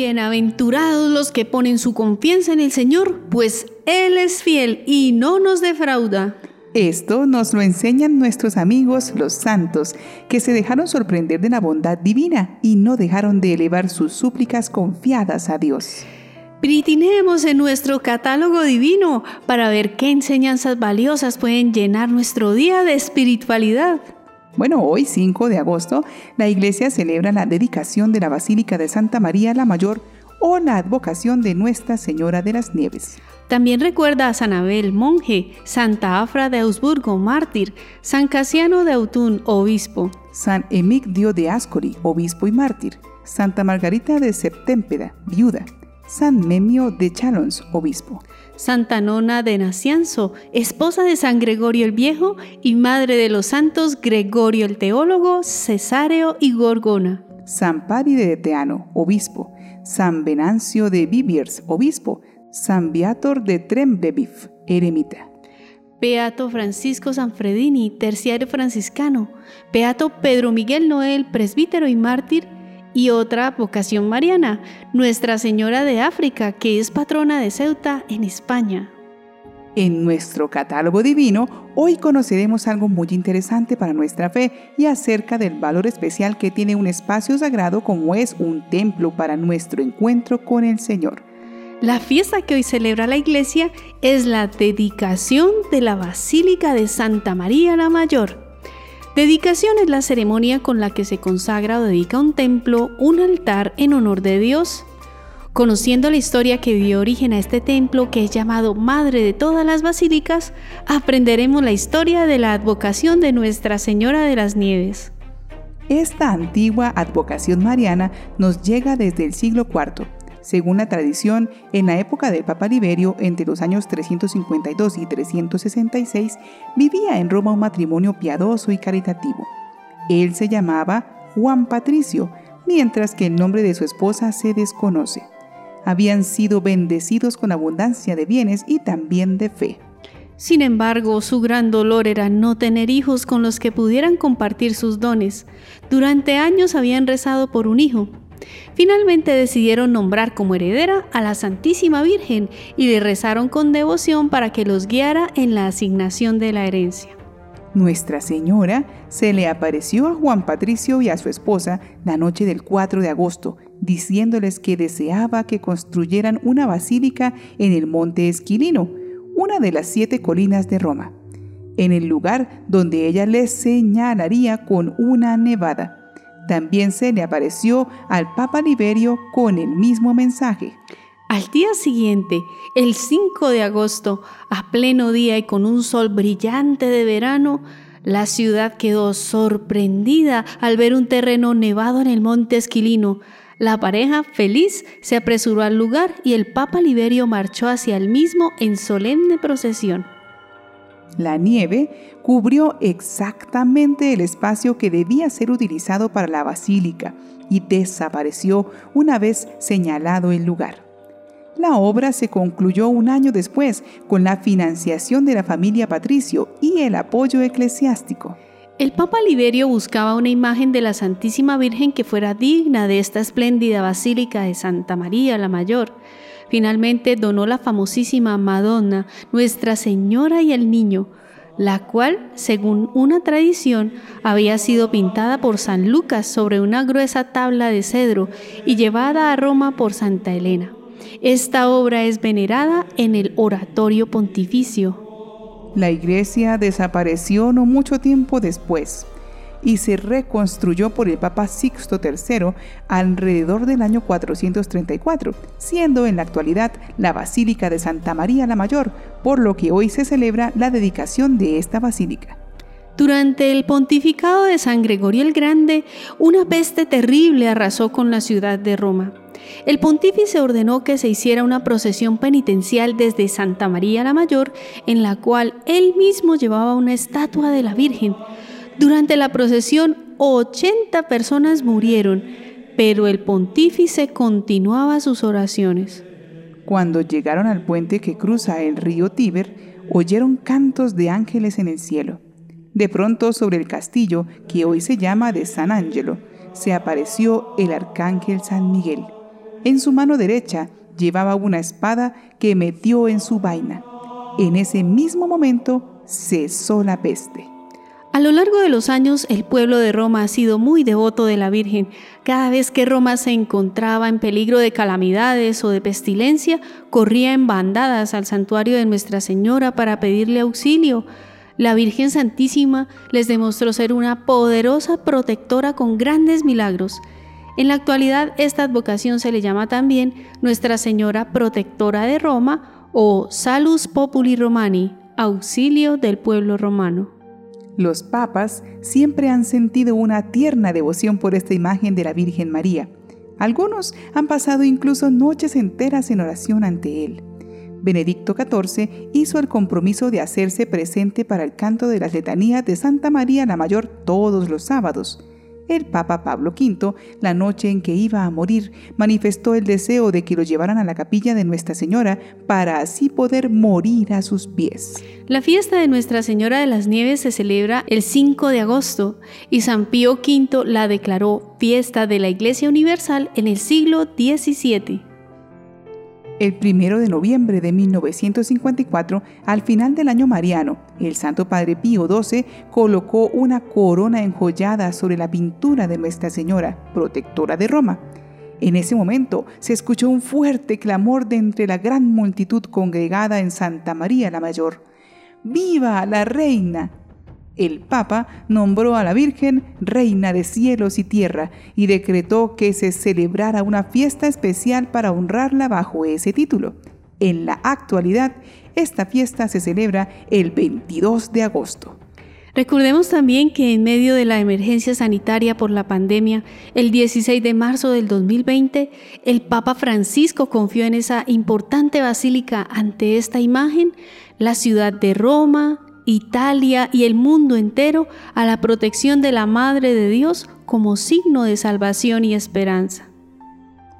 Bienaventurados los que ponen su confianza en el Señor, pues Él es fiel y no nos defrauda. Esto nos lo enseñan nuestros amigos los santos, que se dejaron sorprender de la bondad divina y no dejaron de elevar sus súplicas confiadas a Dios. Pritinemos en nuestro catálogo divino para ver qué enseñanzas valiosas pueden llenar nuestro día de espiritualidad. Bueno, hoy 5 de agosto, la iglesia celebra la dedicación de la Basílica de Santa María la Mayor o la advocación de Nuestra Señora de las Nieves. También recuerda a San Abel, monje, Santa Afra de Augsburgo, mártir, San Casiano de Autun, obispo, San Emigdio de Ascoli, obispo y mártir, Santa Margarita de Septémpeda, viuda, San Memio de Chalons, obispo. Santa Nona de Nacianzo, esposa de San Gregorio el Viejo y madre de los santos Gregorio el Teólogo, Cesáreo y Gorgona. San Pari de Teano, obispo. San Venancio de Viviers, obispo. San Viator de Trembleviv, eremita. Beato Francisco Sanfredini, terciario franciscano. Beato Pedro Miguel Noel, presbítero y mártir y otra vocación mariana, Nuestra Señora de África, que es patrona de Ceuta en España. En nuestro catálogo divino, hoy conoceremos algo muy interesante para nuestra fe y acerca del valor especial que tiene un espacio sagrado como es un templo para nuestro encuentro con el Señor. La fiesta que hoy celebra la iglesia es la dedicación de la Basílica de Santa María la Mayor. Dedicación es la ceremonia con la que se consagra o dedica un templo, un altar en honor de Dios. Conociendo la historia que dio origen a este templo, que es llamado Madre de todas las Basílicas, aprenderemos la historia de la advocación de Nuestra Señora de las Nieves. Esta antigua advocación mariana nos llega desde el siglo IV según la tradición, en la época del Papa Liberio, entre los años 352 y 366, vivía en Roma un matrimonio piadoso y caritativo. Él se llamaba Juan Patricio, mientras que el nombre de su esposa se desconoce. Habían sido bendecidos con abundancia de bienes y también de fe. Sin embargo, su gran dolor era no tener hijos con los que pudieran compartir sus dones. Durante años habían rezado por un hijo, Finalmente decidieron nombrar como heredera a la Santísima Virgen y le rezaron con devoción para que los guiara en la asignación de la herencia. Nuestra Señora se le apareció a Juan Patricio y a su esposa la noche del 4 de agosto, diciéndoles que deseaba que construyeran una basílica en el monte Esquilino, una de las siete colinas de Roma, en el lugar donde ella les señalaría con una nevada. También se le apareció al Papa Liberio con el mismo mensaje. Al día siguiente, el 5 de agosto, a pleno día y con un sol brillante de verano, la ciudad quedó sorprendida al ver un terreno nevado en el monte Esquilino. La pareja, feliz, se apresuró al lugar y el Papa Liberio marchó hacia el mismo en solemne procesión. La nieve cubrió exactamente el espacio que debía ser utilizado para la basílica y desapareció una vez señalado el lugar. La obra se concluyó un año después con la financiación de la familia Patricio y el apoyo eclesiástico. El Papa Liberio buscaba una imagen de la Santísima Virgen que fuera digna de esta espléndida basílica de Santa María la Mayor, Finalmente donó la famosísima Madonna, Nuestra Señora y el Niño, la cual, según una tradición, había sido pintada por San Lucas sobre una gruesa tabla de cedro y llevada a Roma por Santa Elena. Esta obra es venerada en el Oratorio Pontificio. La iglesia desapareció no mucho tiempo después y se reconstruyó por el Papa Sixto III alrededor del año 434, siendo en la actualidad la Basílica de Santa María la Mayor, por lo que hoy se celebra la dedicación de esta basílica. Durante el pontificado de San Gregorio el Grande, una peste terrible arrasó con la ciudad de Roma. El pontífice ordenó que se hiciera una procesión penitencial desde Santa María la Mayor, en la cual él mismo llevaba una estatua de la Virgen, durante la procesión, 80 personas murieron, pero el pontífice continuaba sus oraciones. Cuando llegaron al puente que cruza el río Tíber, oyeron cantos de ángeles en el cielo. De pronto, sobre el castillo, que hoy se llama de San Angelo, se apareció el arcángel San Miguel. En su mano derecha llevaba una espada que metió en su vaina. En ese mismo momento cesó la peste. A lo largo de los años, el pueblo de Roma ha sido muy devoto de la Virgen. Cada vez que Roma se encontraba en peligro de calamidades o de pestilencia, corría en bandadas al santuario de Nuestra Señora para pedirle auxilio. La Virgen Santísima les demostró ser una poderosa protectora con grandes milagros. En la actualidad, esta advocación se le llama también Nuestra Señora Protectora de Roma o Salus Populi Romani, auxilio del pueblo romano. Los papas siempre han sentido una tierna devoción por esta imagen de la Virgen María. Algunos han pasado incluso noches enteras en oración ante él. Benedicto XIV hizo el compromiso de hacerse presente para el canto de las letanías de Santa María la Mayor todos los sábados el Papa Pablo V, la noche en que iba a morir, manifestó el deseo de que lo llevaran a la capilla de Nuestra Señora para así poder morir a sus pies. La fiesta de Nuestra Señora de las Nieves se celebra el 5 de agosto y San Pío V la declaró fiesta de la Iglesia Universal en el siglo XVII. El primero de noviembre de 1954, al final del año mariano, el Santo Padre Pío XII colocó una corona enjollada sobre la pintura de Nuestra Señora, protectora de Roma. En ese momento se escuchó un fuerte clamor de entre la gran multitud congregada en Santa María la Mayor. ¡Viva la reina! El Papa nombró a la Virgen Reina de cielos y tierra y decretó que se celebrara una fiesta especial para honrarla bajo ese título. En la actualidad, esta fiesta se celebra el 22 de agosto. Recordemos también que en medio de la emergencia sanitaria por la pandemia, el 16 de marzo del 2020, el Papa Francisco confió en esa importante basílica ante esta imagen, la ciudad de Roma, Italia y el mundo entero a la protección de la Madre de Dios como signo de salvación y esperanza.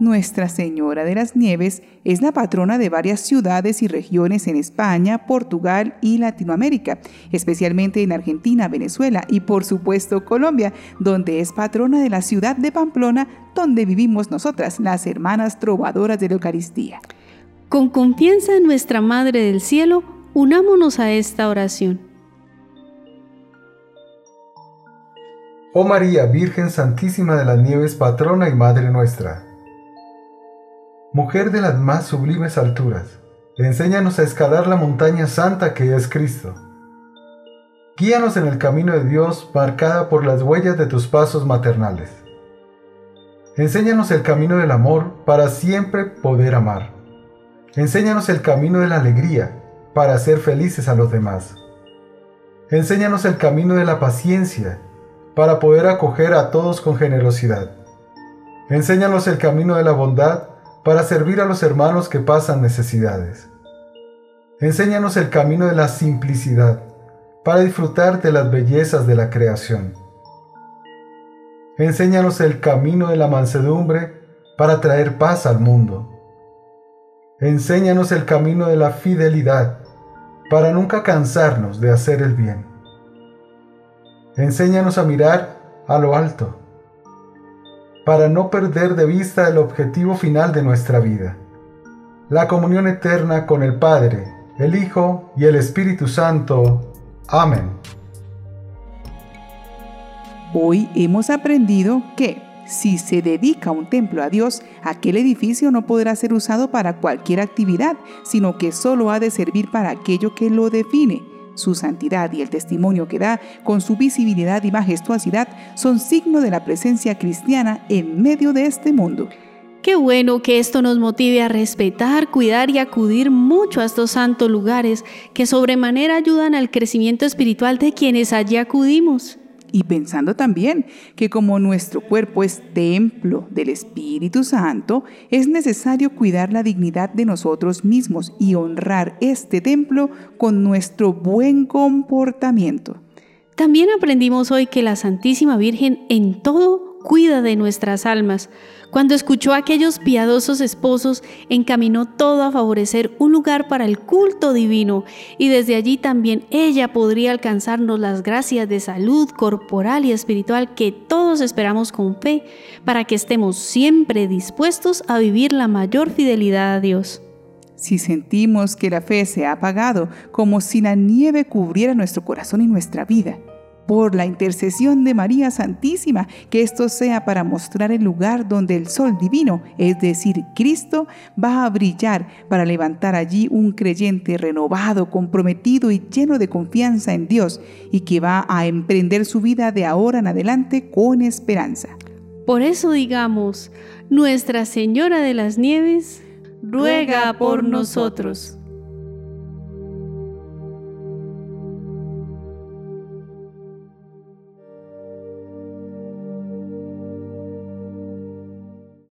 Nuestra Señora de las Nieves es la patrona de varias ciudades y regiones en España, Portugal y Latinoamérica, especialmente en Argentina, Venezuela y por supuesto Colombia, donde es patrona de la ciudad de Pamplona, donde vivimos nosotras, las hermanas trovadoras de la Eucaristía. Con confianza en nuestra Madre del Cielo, Unámonos a esta oración. Oh María, Virgen Santísima de las Nieves, patrona y Madre nuestra. Mujer de las más sublimes alturas, enséñanos a escalar la montaña santa que es Cristo. Guíanos en el camino de Dios marcada por las huellas de tus pasos maternales. Enséñanos el camino del amor para siempre poder amar. Enséñanos el camino de la alegría para hacer felices a los demás. Enséñanos el camino de la paciencia para poder acoger a todos con generosidad. Enséñanos el camino de la bondad para servir a los hermanos que pasan necesidades. Enséñanos el camino de la simplicidad para disfrutar de las bellezas de la creación. Enséñanos el camino de la mansedumbre para traer paz al mundo. Enséñanos el camino de la fidelidad para nunca cansarnos de hacer el bien. Enséñanos a mirar a lo alto, para no perder de vista el objetivo final de nuestra vida, la comunión eterna con el Padre, el Hijo y el Espíritu Santo. Amén. Hoy hemos aprendido que si se dedica un templo a Dios, aquel edificio no podrá ser usado para cualquier actividad, sino que solo ha de servir para aquello que lo define. Su santidad y el testimonio que da, con su visibilidad y majestuosidad, son signo de la presencia cristiana en medio de este mundo. Qué bueno que esto nos motive a respetar, cuidar y acudir mucho a estos santos lugares que sobremanera ayudan al crecimiento espiritual de quienes allí acudimos y pensando también que como nuestro cuerpo es templo del Espíritu Santo, es necesario cuidar la dignidad de nosotros mismos y honrar este templo con nuestro buen comportamiento. También aprendimos hoy que la Santísima Virgen en todo cuida de nuestras almas. Cuando escuchó a aquellos piadosos esposos, encaminó todo a favorecer un lugar para el culto divino y desde allí también ella podría alcanzarnos las gracias de salud corporal y espiritual que todos esperamos con fe para que estemos siempre dispuestos a vivir la mayor fidelidad a Dios. Si sentimos que la fe se ha apagado, como si la nieve cubriera nuestro corazón y nuestra vida, por la intercesión de María Santísima, que esto sea para mostrar el lugar donde el sol divino, es decir, Cristo, va a brillar para levantar allí un creyente renovado, comprometido y lleno de confianza en Dios y que va a emprender su vida de ahora en adelante con esperanza. Por eso digamos, Nuestra Señora de las Nieves, ruega por nosotros.